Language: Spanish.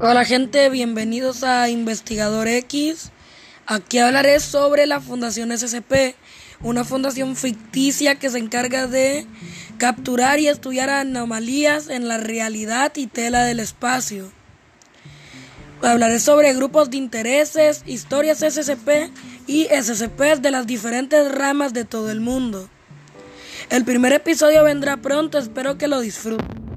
Hola gente, bienvenidos a Investigador X. Aquí hablaré sobre la Fundación SCP, una fundación ficticia que se encarga de capturar y estudiar anomalías en la realidad y tela del espacio. Hablaré sobre grupos de intereses, historias SCP y SCP de las diferentes ramas de todo el mundo. El primer episodio vendrá pronto, espero que lo disfruten.